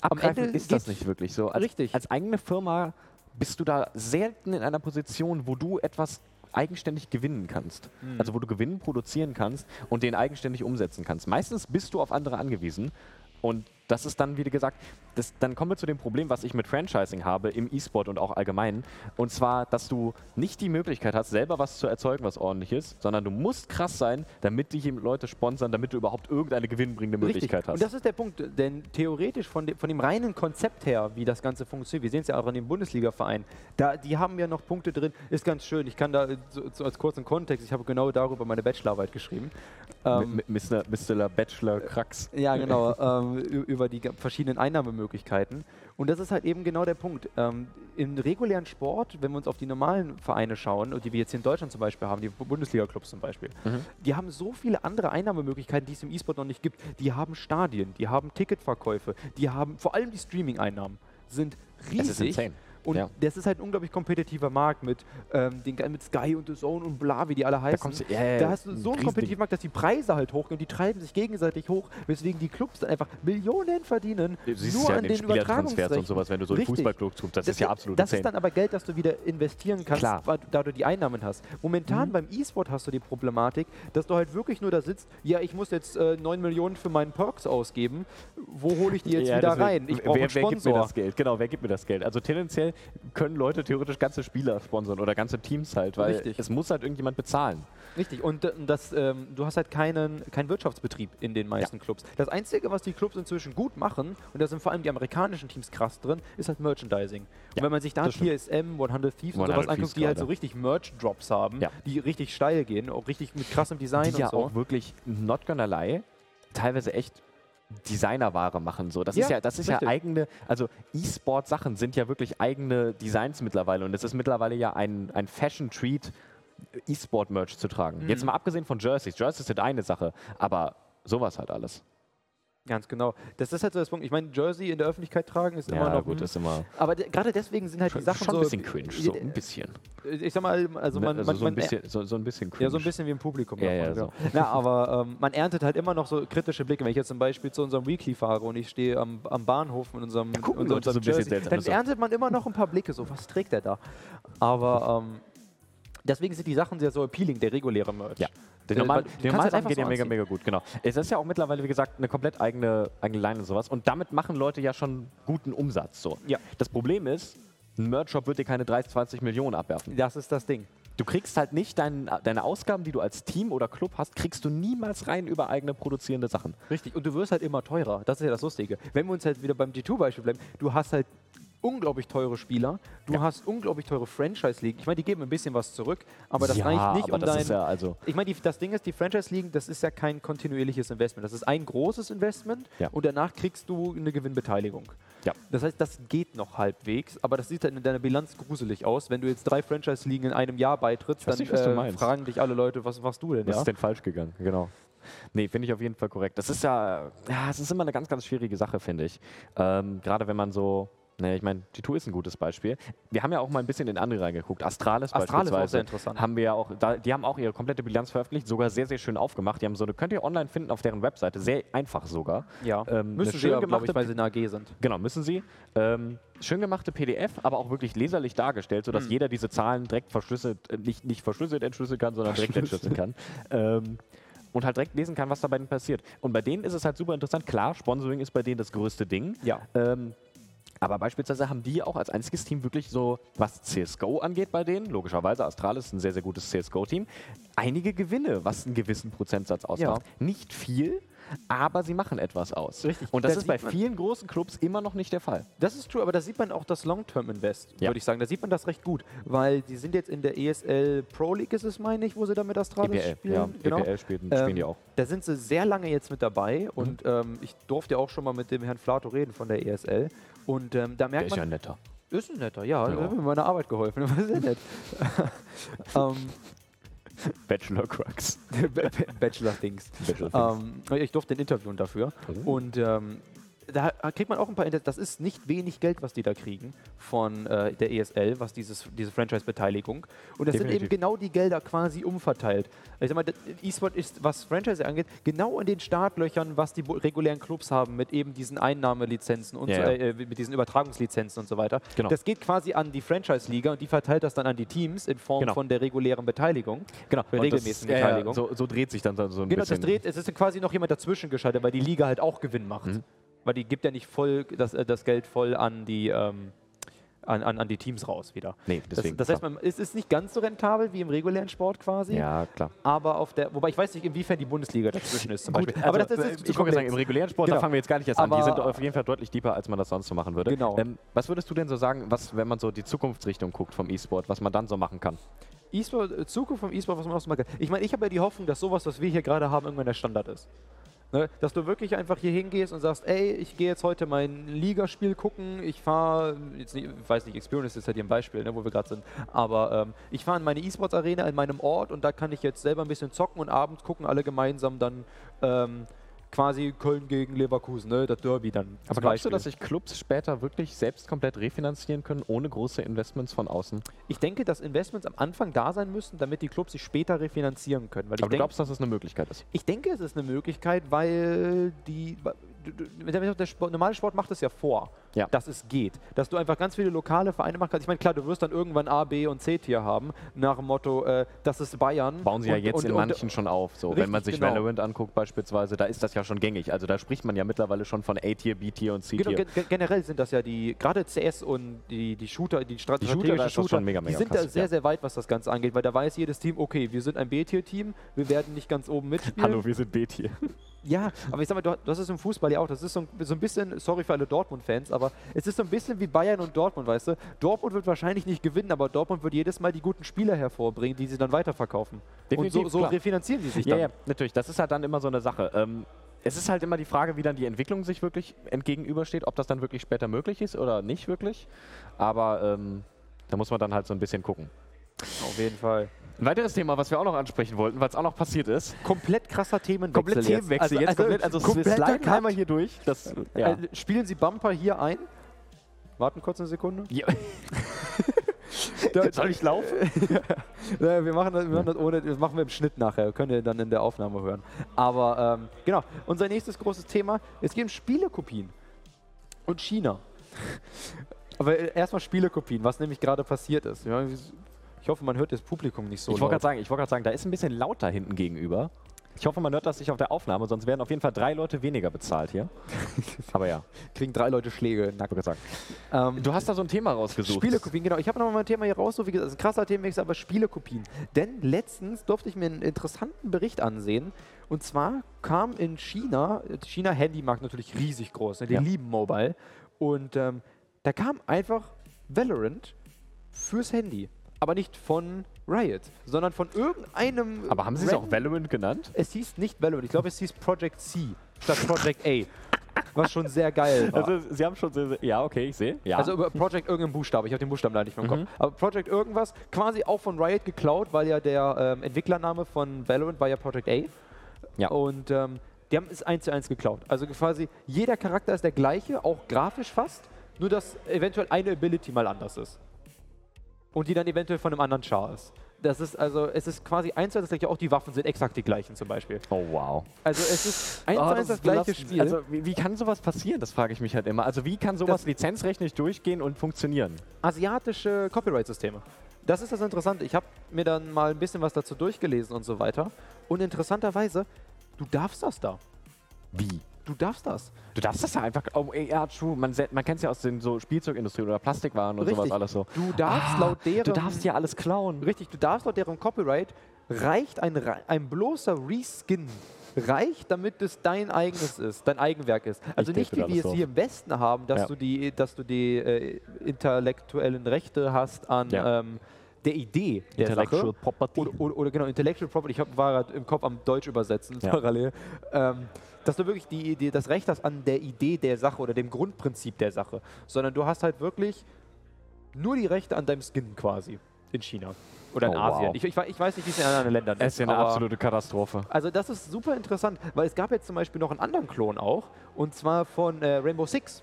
Abgreifen Ende ist das nicht wirklich so. Als, Richtig. Als eigene Firma bist du da selten in einer Position, wo du etwas eigenständig gewinnen kannst. Mhm. Also wo du Gewinn produzieren kannst und den eigenständig umsetzen kannst. Meistens bist du auf andere angewiesen. Und das ist dann, wie gesagt, das, dann kommen wir zu dem Problem, was ich mit Franchising habe im E-Sport und auch allgemein. Und zwar, dass du nicht die Möglichkeit hast, selber was zu erzeugen, was ordentlich ist, sondern du musst krass sein, damit dich Leute sponsern, damit du überhaupt irgendeine gewinnbringende Möglichkeit hast. Und das ist der Punkt, denn theoretisch von, de, von dem reinen Konzept her, wie das Ganze funktioniert, wir sehen es ja auch an dem Bundesliga-Verein, da, die haben ja noch Punkte drin, ist ganz schön. Ich kann da so, so als kurzen Kontext, ich habe genau darüber meine Bachelorarbeit geschrieben. Ähm, Mr. Bachelor Krax. ja, genau, ähm, über die verschiedenen Einnahmemöglichkeiten. Und das ist halt eben genau der Punkt. Ähm, Im regulären Sport, wenn wir uns auf die normalen Vereine schauen, die wir jetzt hier in Deutschland zum Beispiel haben, die Bundesliga-Clubs zum Beispiel, Mhm. die haben so viele andere Einnahmemöglichkeiten, die es im E-Sport noch nicht gibt. Die haben Stadien, die haben Ticketverkäufe, die haben vor allem die Streaming-Einnahmen sind Es ist riesig. Und Ja. das ist halt ein unglaublich kompetitiver Markt mit, ähm, den, mit Sky und The Zone und bla, wie die alle heißen. kommst du- ja, da hast du so einen kompetitiven Markt, dass die Preise halt hochgehen und die treiben sich gegenseitig hoch, weswegen die Clubs dann einfach Millionen verdienen. Du siehst nur es ja an in den den Spielertransfers und Übertragungsrechten. sowas, wenn du so in Richtig. Fußballclubs guckst, das, ist ja absolut Das ist insane. dann aber Geld, das du wieder investieren kannst, Klar. da du die Einnahmen hast. Momentan Mhm. beim E-Sport hast du die Problematik, dass du halt wirklich nur da sitzt, ja, ich muss jetzt äh, 9 Millionen für meinen Perks ausgeben. Wo hole ich die jetzt Ja, wieder rein? Ich brauche wer, einen wer gibt mir das Geld? Genau, wer gibt mir das Geld? Also tendenziell können Leute theoretisch ganze Spieler sponsern oder ganze Teams halt, weil Richtig. es muss halt irgendjemand bezahlen. Richtig, und äh, das, ähm, du hast halt keinen, keinen Wirtschaftsbetrieb in den meisten Clubs. Das Einzige, was die Clubs inzwischen gut machen, und da sind vor allem die amerikanischen Teams krass drin, ist halt Merchandising. und Ja, wenn man sich da. TSM, 100 Thieves und 100 sowas Thieves anguckt, die halt so richtig Merch-Drops haben, Ja. die richtig steil gehen, auch richtig mit krassem Design die und ja so. auch wirklich, not gonna lie, teilweise echt Designerware machen. So. Das Ja, ist ja, das ist ja richtig. eigene, also E-Sport-Sachen sind ja wirklich eigene Designs mittlerweile und es ist mittlerweile ja ein, ein Fashion-Treat, E-Sport-Merch zu tragen. Mhm. Jetzt mal abgesehen von Jerseys. Jerseys sind eine Sache, aber sowas halt alles. Ganz genau. Das ist halt so das Punkt. Ich meine, Jersey in der Öffentlichkeit tragen ist immer ja, noch. gut, hm. ist immer aber de- gerade deswegen sind halt schon, die Sachen schon so. ein bisschen cringe, so äh, ein bisschen. Ich sag mal, also man, also man, so, ein bisschen so, so ein bisschen cringe. Ja, so ein bisschen wie im Publikum. Ja, ja, davon, genau. Na, aber ähm, man erntet halt immer noch so kritische Blicke. Wenn ich jetzt zum Beispiel zu unserem Weekly fahre und ich stehe am, am Bahnhof mit unserem, unserem so bisschen Jersey, dann das so. erntet man immer noch ein paar Blicke. So, was trägt der da? Aber ähm, deswegen sind die Sachen sehr so appealing, der reguläre Merch. Ja. Äh, normalen, du die kannst normalen halt so ja mega, mega gut, genau. Es ist ja auch mittlerweile, wie gesagt, eine komplett eigene, eigene Line und sowas. Und damit machen Leute ja schon guten Umsatz. So. Ja. Das Problem ist, ein Merch-Shop wird dir keine 30, 20 Millionen abwerfen. Das ist das Ding. Du kriegst halt nicht dein, deine Ausgaben, die du als Team oder Club hast, kriegst du niemals rein über eigene produzierende Sachen. Richtig. Und du wirst halt immer teurer. Das ist ja das Lustige. Wenn wir uns halt wieder beim G2-Beispiel bleiben, du hast halt unglaublich teure Spieler, du Ja. hast unglaublich teure Franchise-Ligen. Ich meine, die geben ein bisschen was zurück, aber das ja, reicht nicht, aber um das dein. ist ja also Ich meine, die- das Ding ist, die Franchise-Ligen, das ist ja kein kontinuierliches Investment. Das ist ein großes Investment Ja. und danach kriegst du eine Gewinnbeteiligung. Ja. Das heißt, das geht noch halbwegs, aber das sieht dann in deiner Bilanz gruselig aus. Wenn du jetzt drei Franchise-Ligen in einem Jahr beitrittst, dann nicht, äh, fragen dich alle Leute, was machst du denn? Was ist denn falsch gegangen? Genau. Nee, finde ich auf jeden Fall korrekt. Das ist ja, ja, es ist immer eine ganz, ganz schwierige Sache, finde ich. Ähm, Gerade wenn man so, ne, ich meine, G2 ist ein gutes Beispiel. Wir haben ja auch mal ein bisschen in andere reingeguckt. Astralis, Astralis war auch beispielsweise. sehr interessant. Haben wir ja auch, da, die haben auch ihre komplette Bilanz veröffentlicht, sogar sehr, sehr schön aufgemacht. Die haben so eine, könnt ihr online finden auf deren Webseite, sehr einfach sogar. ja. Ähm, Müssen sie glaube ich, weil sie in AG sind. Genau, müssen sie. Ähm, schön gemachte PDF, aber auch wirklich leserlich dargestellt, sodass Hm. jeder diese Zahlen direkt verschlüsselt, äh, nicht, nicht verschlüsselt entschlüsseln kann, sondern direkt entschlüsseln kann. Ähm, und halt direkt lesen kann, was da bei denen passiert. Und bei denen ist es halt super interessant. Klar, Sponsoring ist bei denen das größte Ding. Ja. Ähm, aber beispielsweise haben die auch als einziges Team wirklich so, was CSGO angeht bei denen, logischerweise, Astralis ist ein sehr, sehr gutes CSGO-Team, einige Gewinne, was einen gewissen Prozentsatz ausmacht. Nicht viel, aber sie machen etwas aus. Richtig. Und das Da ist bei man- vielen großen Clubs immer noch nicht der Fall. Das ist true, aber da sieht man auch das Long-Term-Invest, Ja. würde ich sagen. Da sieht man das recht gut, weil die sind jetzt in der ESL Pro League, ist es, meine ich, wo sie da mit Astralis EPL, spielen. ja, Genau. EPL spielen, Ähm, spielen die auch. Da sind sie sehr lange jetzt mit dabei und ähm, ich durfte ja auch schon mal mit dem Herrn Flato reden von der ESL. Und ähm, da Der merkt ist ja man, netter. ist ein netter, ja, Ja. hat mir bei meiner Arbeit geholfen, war sehr nett. ähm, Bachelor Crux. Bachelor-Dings. Bachelor Ähm, ich durfte den interviewen dafür. Oh. Und ähm, da kriegt man auch ein paar, das ist nicht wenig Geld, was die da kriegen von äh, der ESL, was dieses, diese Franchise-Beteiligung. Und das sind Definitiv. eben genau die Gelder quasi umverteilt. Ich sag mal, E-Sport ist, was Franchise angeht, genau in den Startlöchern, was die regulären Clubs haben, mit eben diesen Einnahmelizenzen und Ja, so, äh, mit diesen Übertragungslizenzen und so weiter. Genau. Das geht quasi an die Franchise-Liga und die verteilt das dann an die Teams in Form Genau. von der regulären Beteiligung. Genau, und das- regelmäßigen ja, Beteiligung. so, so dreht sich dann so ein Genau, bisschen. das dreht, es ist quasi noch jemand dazwischen geschaltet, weil die Liga halt auch Gewinn macht. Mhm. Weil die gibt ja nicht voll das, äh, das Geld voll an die, ähm, an, an, an die Teams raus wieder. Nee, deswegen. das, das heißt, man, es ist nicht ganz so rentabel wie im regulären Sport quasi, ja, klar. aber auf der, wobei ich weiß nicht, inwiefern die Bundesliga dazwischen ist zum Gut, Beispiel. aber aber das ist jetzt ich wollte sagen, im regulären Sport, Genau. da fangen wir jetzt gar nicht erst an. Die Aber- sind auf jeden Fall deutlich deeper, als man das sonst so machen würde. Genau. Ähm, was würdest du denn so sagen, was, wenn man so die Zukunftsrichtung guckt vom E-Sport, was man dann so machen kann? E-Sport, äh, Zukunft vom E-Sport, was man auch so mag. Ich meine, ich habe ja die Hoffnung, dass sowas, was wir hier gerade haben, irgendwann der Standard ist. Ne? Dass du wirklich einfach hier hingehst und sagst, ey, ich gehe jetzt heute mein Ligaspiel gucken, ich fahre, jetzt nicht, ich weiß nicht, Experience ist halt hier ein Beispiel, ne, wo wir gerade sind, aber ähm, ich fahre in meine E-Sports-Arena in meinem Ort und da kann ich jetzt selber ein bisschen zocken und abends gucken alle gemeinsam dann ähm, quasi Köln gegen Leverkusen, ne? das Derby dann. Aber glaubst du, dass sich Clubs später wirklich selbst komplett refinanzieren können, ohne große Investments von außen? Ich denke, dass Investments am Anfang da sein müssen, damit die Clubs sich später refinanzieren können. Weil ich Aber du denk, glaubst, dass es eine Möglichkeit ist? Ich denke, es ist eine Möglichkeit, weil die. Der, Sport, normale Sport macht es ja vor, Ja. dass es geht. Dass du einfach ganz viele lokale Vereine machen kannst. Ich meine, klar, du wirst dann irgendwann A, B und C-Tier haben, nach dem Motto, äh, das ist Bayern. Bauen sie ja und- jetzt und- in und- manchen schon auf. So, wenn Richtig, man sich genau. Valorant anguckt beispielsweise, da ist das ja schon gängig. Also da spricht man ja mittlerweile schon von A-Tier, B-Tier und Genau, C-Tier. ge ge- generell sind das ja die, gerade CS und die, die Shooter, die, stra Die Shooter, strategischen schon mega, mega die sind krass, da sehr, ja. sehr weit, was das Ganze angeht, weil da weiß jedes Team, okay, wir sind ein B-Tier-Team, wir werden nicht ganz oben mitspielen. Hallo, wir sind B-Tier. Ja, aber ich sag mal, du- das ist im Fußball ja auch, das ist so ein, so ein bisschen, sorry für alle Dortmund-Fans, aber es ist so ein bisschen wie Bayern und Dortmund, weißt du? Dortmund wird wahrscheinlich nicht gewinnen, aber Dortmund wird jedes Mal die guten Spieler hervorbringen, die sie dann weiterverkaufen. Definitiv, und so, so refinanzieren sie sich Ja, dann. ja, natürlich. Das ist halt dann immer so eine Sache. Ähm, es ist halt immer die Frage, wie dann die Entwicklung sich wirklich entgegenübersteht, ob das dann wirklich später möglich ist oder nicht wirklich. Aber ähm, da muss man dann halt so ein bisschen gucken. Auf jeden Fall. Ein weiteres Thema, was wir auch noch ansprechen wollten, weil es auch noch passiert ist. Komplett krasser Themenwechsel Komplett Themenwechsel jetzt. komplett, also wir kompletter sliden Cut. einmal hier durch. Das, ja. Äh, spielen Sie Bumper hier ein? Warten kurz eine Sekunde. Ja. Soll ich laufen? Ja, wir machen das, wir machen das ohne, das machen wir im Schnitt nachher, könnt ihr dann in der Aufnahme hören. Aber ähm, genau, unser nächstes großes Thema, es geht um Spielekopien und China. Aber äh, erstmal Spielekopien, was nämlich gerade passiert ist. Ja, Ich hoffe, man hört das Publikum nicht so ich wollte laut. gerade sagen, ich wollte gerade sagen, da ist ein bisschen laut da hinten gegenüber. Ich hoffe, man hört das nicht auf der Aufnahme, sonst werden auf jeden Fall drei Leute weniger bezahlt hier. Aber ja, Kriegen drei Leute Schläge gerade sagen. Ähm, Du hast da so ein Thema rausgesucht. Spielekopien, genau. Ich habe nochmal ein Thema hier raus, so wie gesagt, das ist ein krasser Themenwechsel, aber Spielekopien. Denn letztens durfte ich mir einen interessanten Bericht ansehen. Und zwar kam in China, China Handymarkt natürlich riesig groß, ne? die Ja. lieben Mobile. Und ähm, da kam einfach Valorant fürs Handy. Aber nicht von Riot, sondern von irgendeinem. Aber haben sie es auch Valorant genannt? Es hieß nicht Valorant, ich glaube, es hieß Project C statt Project A. Was schon sehr geil war. Also, sie haben schon sehr, sehr, ja, okay, ich sehe. Ja. Also über Project irgendein Buchstabe, ich habe den Buchstaben leider nicht mehr im Mhm. Kopf. Aber Project irgendwas, quasi auch von Riot geklaut, weil ja der ähm, Entwicklername von Valorant war ja Project A. Ja. Und ähm, die haben es eins zu eins geklaut. Also quasi jeder Charakter ist der gleiche, auch grafisch fast, nur dass eventuell eine Ability mal anders ist. Und die dann eventuell von einem anderen Char ist. Das ist also, es ist quasi eins zu eins das gleiche, auch die Waffen sind exakt die gleichen zum Beispiel. oh, wow. Also es ist eins Oh, zu eins das, ist gleiche. Spiel. Also, wie, wie kann sowas passieren? Das frage ich mich halt immer. Also, wie kann sowas Das- lizenzrechtlich durchgehen und funktionieren? asiatische Copyright-Systeme. Das ist das Interessante. Ich habe mir dann mal ein bisschen was dazu durchgelesen und so weiter. Und interessanterweise, du darfst das da. Wie? Du darfst das. Du darfst das ja einfach. Oh, ja, true. Man, man kennt es ja aus den so Spielzeugindustrie oder Plastikwaren und sowas alles so. Du darfst Ah, laut deren. Du darfst ja alles klauen. Richtig, du darfst laut deren Copyright, reicht ein, ein bloßer Reskin. Reicht, damit es dein eigenes ist, dein Eigenwerk ist. Also Ich nicht wie wir es hier im Westen haben, dass Ja. du die, dass du die äh, intellektuellen Rechte hast an Ja. ähm, der Idee der Intellectual Sache. Property. Oder, oder, oder genau, Intellectual Property. Ich hab, war gerade im Kopf am Deutsch übersetzen, Ja. parallel. Ähm, dass du wirklich die Idee, das Recht hast an der Idee der Sache oder dem Grundprinzip der Sache. Sondern du hast halt wirklich nur die Rechte an deinem Skin quasi in China. Oder in Oh, Asien. wow. Ich, ich, ich weiß nicht, wie es in anderen Ländern Es ist ja eine absolute Katastrophe. Also das ist super interessant, weil es gab jetzt zum Beispiel noch einen anderen Klon auch. Und zwar von äh, Rainbow Six.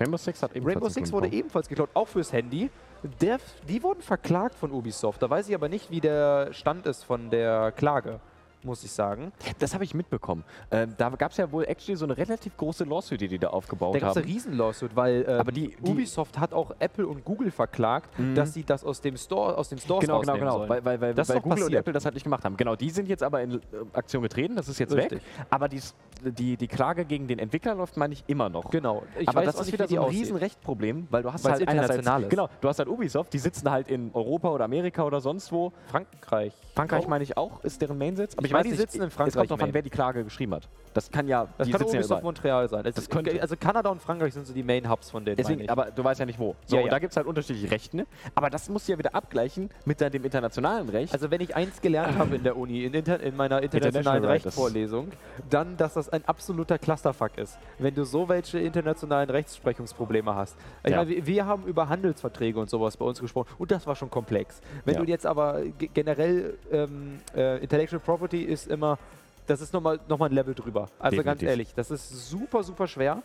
Rainbow Six hat ebenfalls Rainbow Six wurde ebenfalls geklaut, auch fürs Handy. Der, die wurden verklagt von Ubisoft. Da weiß ich aber nicht, wie der Stand ist von der Klage, muss ich sagen. Das habe ich mitbekommen. Ähm, da gab es ja wohl actually so eine relativ große Lawsuit, die die da aufgebaut Da gab es haben. eine Riesen-Lawsuit, weil ähm, Aber die- die- Ubisoft hat auch Apple und Google verklagt, Mhm. dass sie das aus dem Store, aus den Stores Genau, genau, genau. sollen. Weil, weil, weil, Das weil Google und passiert. Apple das halt nicht gemacht haben. Genau, die sind jetzt aber in äh, Aktion getreten, das ist jetzt Richtig. weg. Aber die, die, die Klage gegen den Entwickler läuft, meine ich, immer noch. Genau. Ich aber weiß das ist wieder so ein aussieht. Riesenrechtproblem, weil du hast Weil es halt einerseits, international ist. genau, du hast halt Ubisoft, die sitzen halt in Europa oder Amerika oder sonst wo. Frankreich. Frankreich Oh. meine ich auch, ist deren Mainsitz. Aber Ich meine, weiß die nicht, sitzen in Es Frankreich, kommt drauf an, Main. wer die Klage geschrieben hat. Das kann ja, Das die kann ja Ubisoft. Montreal sein. Es Das könnte. Also Kanada und Frankreich sind so die Main-Hubs von denen, Deswegen, aber du weißt ja nicht wo. So, Ja, und ja. da gibt es halt unterschiedliche Rechte. Aber das musst du ja wieder abgleichen mit dem internationalen Recht. Also wenn ich eins gelernt habe in der Uni, in, inter, in meiner internationalen International das- Rechtsvorlesung, dann, dass das ein absoluter Clusterfuck ist, wenn du so welche internationalen Rechtsprechungsprobleme hast. Ich Ja. meine, wir, haben über Handelsverträge und sowas bei uns gesprochen und das war schon komplex. Wenn du jetzt aber ge- generell ähm, äh, Intellectual Property ist immer das ist nochmal noch mal ein Level drüber. Also ganz Definitiv. ehrlich, das ist super, super schwer.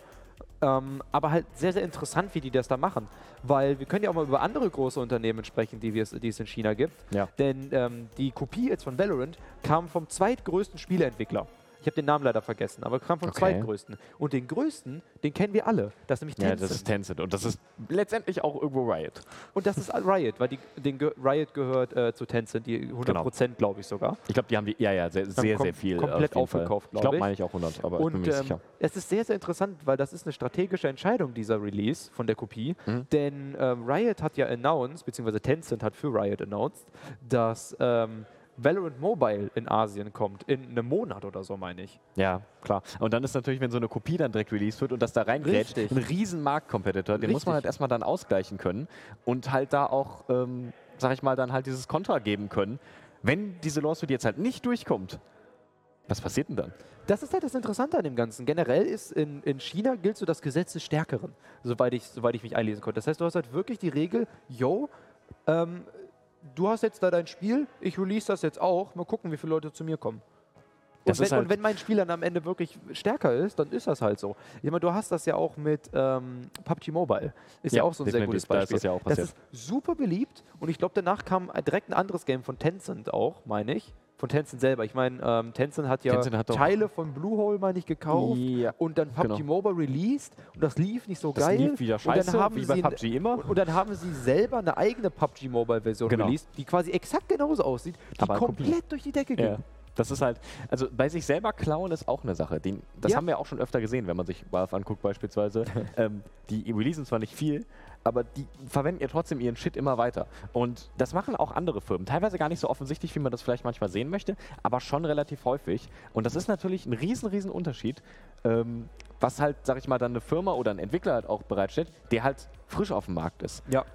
Ähm, aber halt sehr, sehr interessant, wie die das da machen. Weil wir können ja auch mal über andere große Unternehmen sprechen, die, wir es- die es in China gibt. Ja. Denn ähm, die Kopie jetzt von Valorant kam vom zweitgrößten Spieleentwickler. Ich habe den Namen leider vergessen, aber kam vom Okay. zweitgrößten. Und den größten, den kennen wir alle. Das ist nämlich Ja, Tencent. das ist Tencent und das ist letztendlich auch irgendwo Riot. Und das ist Riot, weil die, den Ge Riot gehört äh, zu Tencent, die 100% glaube ich sogar. Ich glaube, die haben die, ja, ja, sehr, sehr, sehr viel. komplett auf aufgekauft, Ich glaub glaube, ich. meine ich auch 100, aber ich bin Und mir nicht ähm, sicher. es ist sehr, sehr interessant, weil das ist eine strategische Entscheidung, dieser Release von der Kopie. Mhm. Denn ähm, Riot hat ja announced, beziehungsweise Tencent hat für Riot announced, dass ähm, Valorant Mobile in Asien kommt. In einem Monat oder so, meine ich. Ja, klar. Und dann ist natürlich, wenn so eine Kopie dann direkt released wird und das da reingrätscht, Richtig. ein riesen Marktcompetitor, den muss man Richtig. halt erstmal dann ausgleichen können und halt da auch, ähm, sag ich mal, dann halt dieses Kontra geben können. Wenn diese Lawsuit jetzt halt nicht durchkommt, was passiert denn dann? Das ist halt das Interessante an dem Ganzen. Generell ist in, in China gilt so das Gesetz des Stärkeren, soweit ich, soweit ich mich einlesen konnte. Das heißt, du hast halt wirklich die Regel, yo, ähm, du hast jetzt da dein Spiel, ich release das jetzt auch, mal gucken, wie viele Leute zu mir kommen. Das Und wenn, halt- und wenn mein Spiel dann am Ende wirklich stärker ist, dann ist das halt so. Ich meine, du hast das ja auch mit ähm, PUBG Mobile. Ist ja, Ja, auch so ein sehr gutes Da ist Beispiel. das ja auch das passiert. ist super beliebt und ich glaube, danach kam direkt ein anderes Game von Tencent auch, meine ich. Von Tencent selber. Ich meine, ähm, Tencent hat ja Tencent hat Teile von Bluehole, meine ich, gekauft Ja. und dann PUBG Genau. Mobile released und das lief nicht so Das geil. lief wieder und scheiße, dann haben wie bei sie PUBG immer. Und, und dann haben sie selber eine eigene PUBG Mobile Version Genau. released, die quasi exakt genauso aussieht, die Aber komplett Kopie. durch die Decke ging. Das ist halt, also bei sich selber klauen ist auch eine Sache. Die, das Ja. haben wir auch schon öfter gesehen, wenn man sich Valve anguckt beispielsweise. ähm, die releasen zwar nicht viel, aber die verwenden ja trotzdem ihren Shit immer weiter. Und das machen auch andere Firmen. Teilweise gar nicht so offensichtlich, wie man das vielleicht manchmal sehen möchte, aber schon relativ häufig. Und das ist natürlich ein riesen, riesen Unterschied, ähm, was halt, sag ich mal, dann eine Firma oder ein Entwickler halt auch bereitstellt, der halt frisch auf dem Markt ist Ja.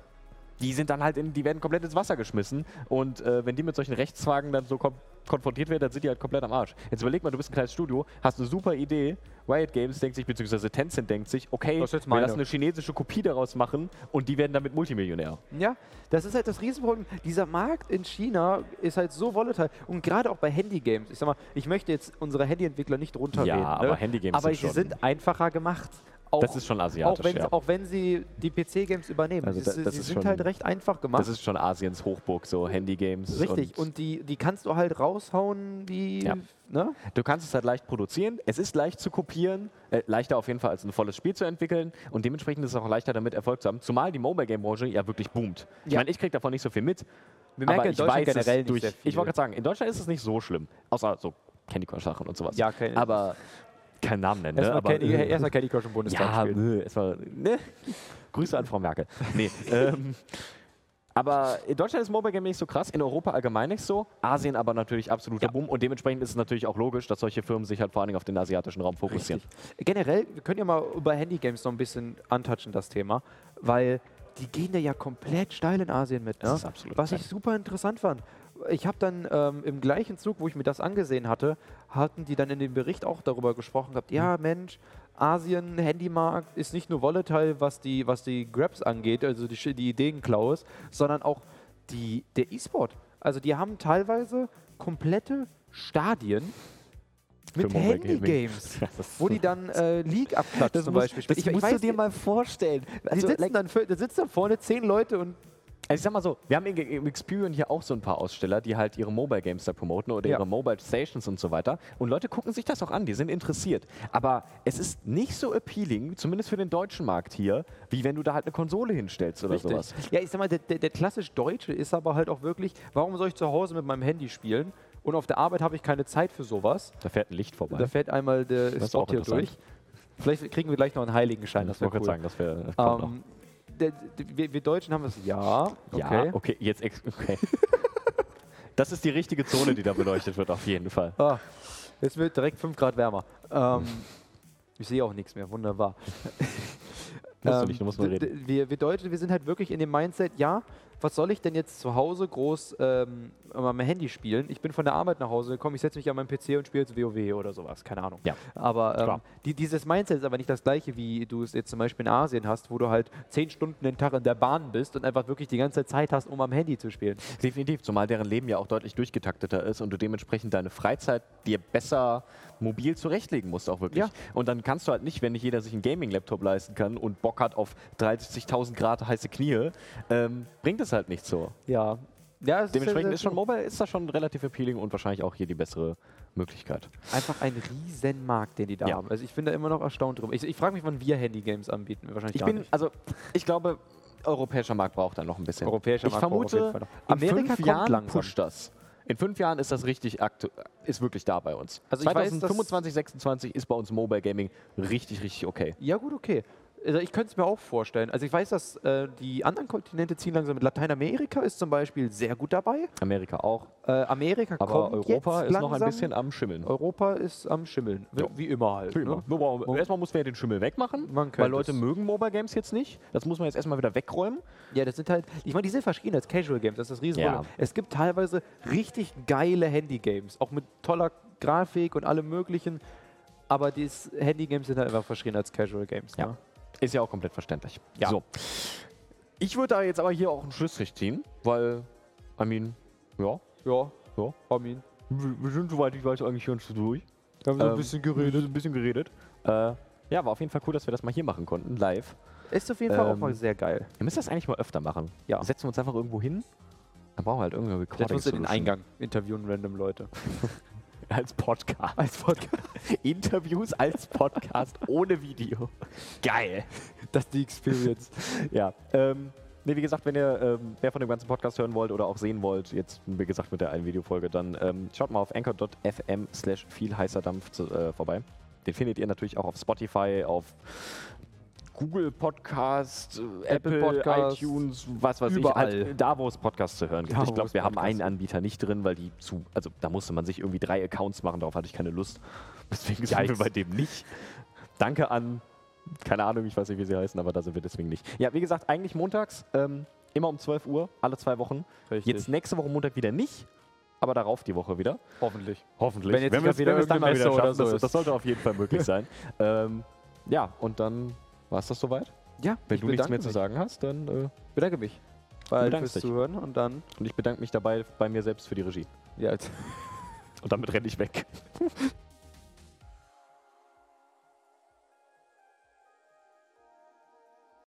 die sind dann halt in, die werden komplett ins Wasser geschmissen und äh, wenn die mit solchen Rechtsfragen dann so kom konfrontiert werden, dann sind die halt komplett am Arsch. Jetzt überleg mal, du bist ein kleines Studio, hast eine super Idee, Riot Games denkt sich, beziehungsweise Tencent denkt sich, okay, wir lassen eine chinesische Kopie daraus machen und die werden damit Multimillionär. Ja, das ist halt das Riesenproblem. Dieser Markt in China ist halt so volatile und gerade auch bei Handygames. Ich sag mal, ich möchte jetzt unsere Handyentwickler nicht runterreden. Ja, aber ne? Handygames aber sind sie schon- sind einfacher gemacht. Auch, Das ist schon asiatisch, auch wenn, ja. auch wenn sie die PC-Games übernehmen. Also sie da- das sie sind schon- halt recht einfach gemacht. Das ist schon Asiens Hochburg, so Handygames. Richtig. Und, die, die kannst du halt raushauen wie. Ja. Ne? Du kannst es halt leicht produzieren, es ist leicht zu kopieren, äh, leichter auf jeden Fall als ein volles Spiel zu entwickeln und dementsprechend ist es auch leichter damit Erfolg zu haben, zumal die Mobile Game Branche ja wirklich boomt. Ich Ja. meine, ich kriege davon nicht so viel mit, Wir merken aber ich weiß generell durch, ich wollte gerade sagen, in Deutschland ist es nicht so schlimm, außer so Candy Crush Sachen und sowas. Ja, kein- aber keinen Namen nennen, ne? Erstmal aber Candy, erstmal Candy Crush im Bundestag ja, spielen. nö, erstmal, ne? Grüße an Frau Merkel. Nee, ähm, aber in Deutschland ist Mobile Game nicht so krass, in Europa allgemein nicht so, Asien aber natürlich absoluter Ja. Boom und dementsprechend ist es natürlich auch logisch, dass solche Firmen sich halt vor allen Dingen auf den asiatischen Raum fokussieren. Richtig. Generell, wir können ja mal über Handygames noch ein bisschen antouchen, das Thema, weil die gehen da ja komplett steil in Asien mit. Ne? Das ist absolut Was ich super interessant fand. Ich habe dann ähm, im gleichen Zug, wo ich mir das angesehen hatte, hatten die dann in dem Bericht auch darüber gesprochen gehabt, ja Mhm. Mensch, Asien, Handymarkt ist nicht nur volatile, was die, was die Grabs angeht, also die, die Ideenklaus, sondern auch die, der E-Sport. Also die haben teilweise komplette Stadien mit. Handygames wo die dann äh, League abklatschen zum Beispiel. Das Ich- ich musst weiß du dir mal vorstellen. die Also, sitzen like, dann, da sitzen dann vorne zehn Leute und also ich sag mal so, wir haben in, im Experian hier auch so ein paar Aussteller, die halt ihre Mobile Games da promoten oder Ja. ihre Mobile Stations und so weiter. Und Leute gucken sich das auch an, die sind interessiert. Aber es ist nicht so appealing, zumindest für den deutschen Markt hier, wie wenn du da halt eine Konsole hinstellst oder sowas. Ja, ich sag mal, der, der, der klassisch Deutsche ist aber halt auch wirklich, warum soll ich zu Hause mit meinem Handy spielen und auf der Arbeit habe ich keine Zeit für sowas. Da fährt ein Licht vorbei. Da fährt einmal der Spot hier durch. Vielleicht kriegen wir gleich noch einen Heiligenschein, das ich wäre cool. sagen, das noch. Ähm, der, der, wir, Deutschen haben es, ja, okay. Ja, okay, jetzt. Okay. das ist die richtige Zone, die da beleuchtet wird, auf jeden Fall. Ah, jetzt wird direkt 5 Grad wärmer. Ähm, ich sehe auch nichts mehr, wunderbar. Musst du nicht, du musst d- reden. Wir, wir Deutsche, wir sind halt wirklich in dem Mindset, ja, was soll ich denn jetzt zu Hause groß ähm, meinem Handy spielen? Ich bin von der Arbeit nach Hause gekommen, ich setze mich an meinen PC und spiele jetzt WoW oder sowas, keine Ahnung. Ja. Aber ähm, die, dieses Mindset ist aber nicht das gleiche, wie du es jetzt zum Beispiel in Asien hast, wo du halt zehn Stunden den Tag in der Bahn bist und einfach wirklich die ganze Zeit Zeit hast, um am Handy zu spielen. Definitiv, zumal deren Leben ja auch deutlich durchgetakteter ist und du dementsprechend deine Freizeit dir besser mobil zurechtlegen musst auch wirklich. Ja. Und dann kannst du halt nicht, wenn nicht jeder sich einen Gaming-Laptop leisten kann und Bock hat auf 30.000 Grad heiße Knie, ähm, bringt es halt nicht so. Ja. Ja, Dementsprechend ist schon Mobile ist das schon relativ appealing und wahrscheinlich auch hier die bessere Möglichkeit. einfach ein riesen Markt, den die da Ja. haben. Also ich bin da immer noch erstaunt drüber. Ich, ich frage mich, wann wir Handy-Games anbieten. Wahrscheinlich Ich bin, nicht. also ich glaube, europäischer Markt braucht dann noch ein bisschen. Europäischer ich Markt braucht auf jeden vermute, Fall Amerika fünf Jahren langsam. pusht das. In fünf Jahren ist das richtig aktu ist wirklich da bei uns. Also ich weiß, dass- 2025, 26 ist bei uns Mobile Gaming richtig, richtig okay. Ja, gut, okay. Also ich könnte es mir auch vorstellen. Also ich weiß, dass äh, die anderen Kontinente ziehen langsam mit. Lateinamerika ist zum Beispiel sehr gut dabei. Amerika auch. Äh, Amerika Aber kommt Europa jetzt ist noch ein langsam. bisschen am Schimmeln. Europa ist am Schimmeln. Wie, Ja. wie immer halt. Wie immer. Ne? Brauchen- Erstmal muss man ja den Schimmel wegmachen, Man weil Leute es. mögen Mobile Games jetzt nicht. Das muss man jetzt erstmal wieder wegräumen. Ja, das sind halt, ich meine, die sind verschieden als Casual Games, das ist das Riesenproblem. Ja. Es gibt teilweise richtig geile Handy-Games, auch mit toller Grafik und allem möglichen, aber die Handy-Games sind halt einfach verschrien als Casual Games. Ja. Ist ja auch komplett verständlich. Ja. So. Ich würde da jetzt aber hier auch einen Schlussstrich ziehen, weil, I mean, ja, Ja, Ja. Armin. wir wir sind soweit ich weiß eigentlich schon so durch. Wir haben so ein Ähm, bisschen geredet. Ein bisschen geredet. Äh, ja, war auf jeden Fall cool, dass wir das mal hier machen konnten, live. Ist auf jeden Fall auch Ähm, mal sehr geil. Wir müssen das eigentlich mal öfter machen. Ja. Setzen wir uns einfach irgendwo hin. Dann brauchen wir halt irgendeine Jetzt Recording musst du den Solution. Eingang interviewen, random Leute. Als Podcast. Als Podcast. Interviews als Podcast ohne Video. Geil. Das ist die Experience. Ja. Ähm, nee, wie gesagt, wenn ihr ähm, mehr von dem ganzen Podcast hören wollt oder auch sehen wollt, jetzt wie gesagt mit der einen Videofolge, dann ähm, schaut mal auf anchor.fm slash viel heißer Dampf äh, vorbei. Den findet ihr natürlich auch auf Spotify, auf Google Podcast, äh, Apple Apple, Podcast, iTunes, was weiß überall. ich. Halt, da, wo es Podcasts zu hören gibt. Da, ich glaube, wir haben Podcasts einen Anbieter nicht drin, weil die zu, also da musste man sich irgendwie drei Accounts machen, darauf hatte ich keine Lust. Deswegen sind wir Yikes. bei dem nicht. Danke an, keine Ahnung, ich weiß nicht, wie sie heißen, aber da sind wir deswegen nicht. Ja, wie gesagt, eigentlich montags, ähm, immer um 12 Uhr, alle zwei Wochen. Richtig. Jetzt nächste Woche Montag wieder nicht, aber darauf die Woche wieder. Hoffentlich. Hoffentlich. Wenn jetzt nicht wir es- wieder wieder schaffen, so das, ist. das sollte auf jeden Fall möglich sein. ähm, ja, und dann war es das soweit. Ja, Wenn du nichts mehr zu mich. sagen hast, dann äh, bedanke mich. Bedankst fürs dich. Zuhören und dann. und ich bedanke mich dabei bei mir selbst für die Regie. Ja. Und damit renne ich weg.